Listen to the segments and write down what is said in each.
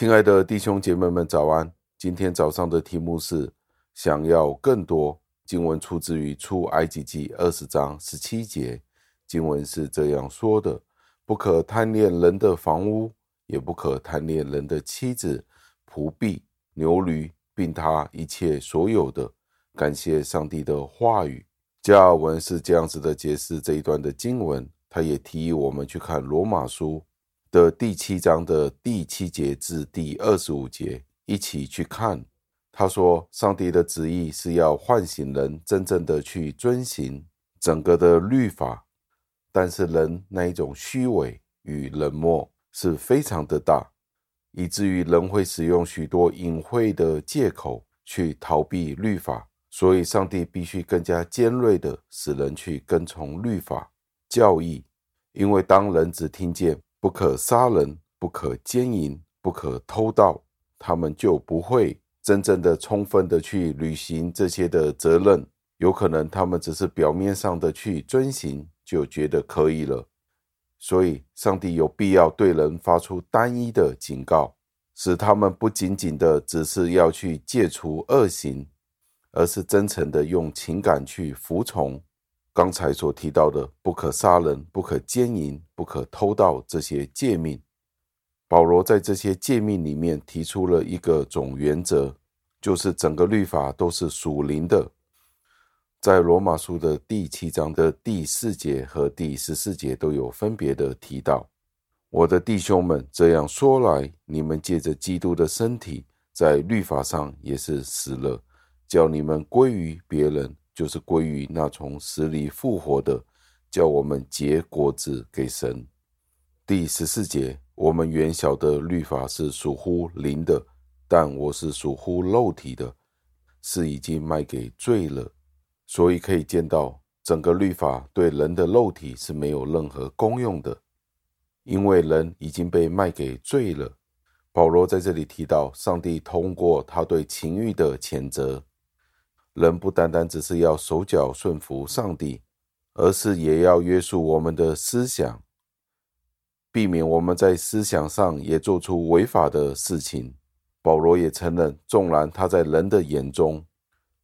亲爱的弟兄姐妹们，早安！今天早上的题目是“想要更多”。经文出自于出埃及记二十章十七节，经文是这样说的：“不可贪恋人的房屋，也不可贪恋人的妻子、仆婢、牛驴，并他一切所有的。”感谢上帝的话语。加尔文是这样子的解释这一段的经文，他也提议我们去看罗马书的第七章的第七节至第二十五节，一起去看。他说，上帝的旨意是要唤醒人真正的去遵行整个的律法，但是人那一种虚伪与冷漠是非常的大，以至于人会使用许多隐晦的借口去逃避律法。所以，上帝必须更加尖锐的使人去跟从律法教义，因为当人只听见不可杀人、不可奸淫、不可偷盗，他们就不会真正的、充分的去履行这些的责任。有可能他们只是表面上的去遵行，就觉得可以了。所以，上帝有必要对人发出单一的警告，使他们不仅仅的只是要去戒除恶行。而是真诚的用情感去服从刚才所提到的不可杀人、不可奸淫、不可偷盗这些诫命。保罗在这些诫命里面提出了一个总原则，就是整个律法都是属灵的。在罗马书的第七章的第四节和第十四节都有分别的提到：“我的弟兄们，这样说来，你们借着基督的身体，在律法上也是死了。”叫你们归于别人，就是归于那从死里复活的，叫我们结果子给神。第十四节，我们原晓得律法是属乎灵的，但我是属乎肉体的，是已经卖给罪了。所以可以见到，整个律法对人的肉体是没有任何功用的，因为人已经被卖给罪了。保罗在这里提到，上帝通过他对情欲的谴责。人不单单只是要手脚顺服上帝，而是也要约束我们的思想，避免我们在思想上也做出违法的事情。保罗也承认，纵然他在人的眼中，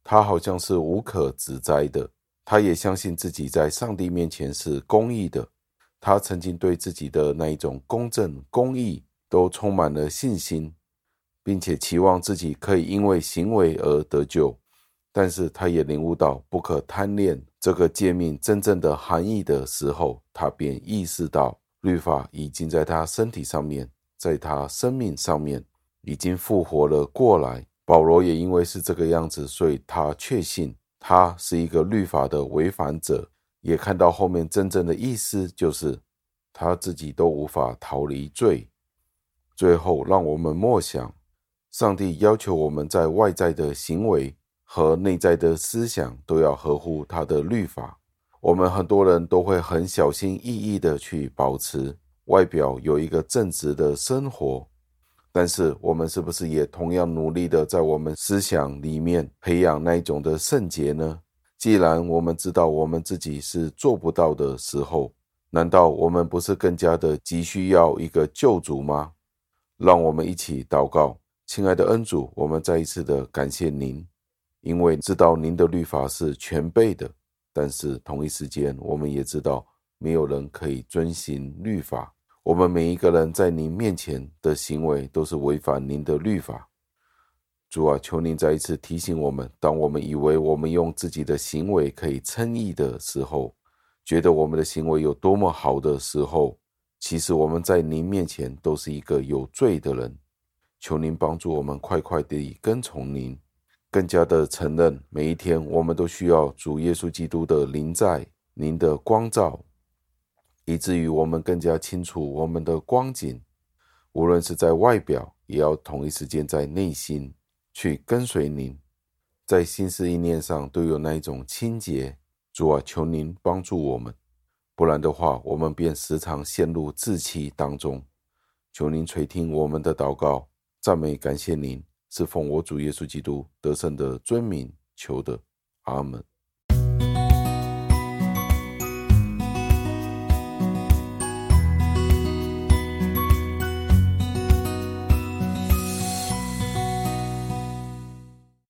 他好像是无可指摘的，他也相信自己在上帝面前是公义的。他曾经对自己的那一种公正、公义都充满了信心，并且期望自己可以因为行为而得救。但是他也领悟到不可贪恋这个诫命真正的含义的时候，他便意识到律法已经在他身体上面，在他生命上面已经复活了过来。保罗也因为是这个样子，所以他确信他是一个律法的违反者，也看到后面真正的意思就是他自己都无法逃离罪。最后，让我们默想，上帝要求我们在外在的行为。和内在的思想都要合乎他的律法。我们很多人都会很小心翼翼的去保持外表有一个正直的生活，但是我们是不是也同样努力的在我们思想里面培养那一种的圣洁呢？既然我们知道我们自己是做不到的时候，难道我们不是更加的急需要一个救主吗？让我们一起祷告，亲爱的恩主，我们再一次的感谢您。因为知道您的律法是全备的，但是同一时间，我们也知道没有人可以遵行律法。我们每一个人在您面前的行为都是违反您的律法。主啊，求您再一次提醒我们：当我们以为我们用自己的行为可以称义的时候，觉得我们的行为有多么好的时候，其实我们在您面前都是一个有罪的人。求您帮助我们，快快地跟从您。更加的承认，每一天我们都需要主耶稣基督的临在，您的光照，以至于我们更加清楚我们的光景。无论是在外表，也要同一时间在内心去跟随您，在心思意念上都有那一种清洁。主啊，求您帮助我们，不然的话，我们便时常陷入自欺当中。求您垂听我们的祷告，赞美感谢您。是奉我主耶稣基督得胜的尊名求的，阿门。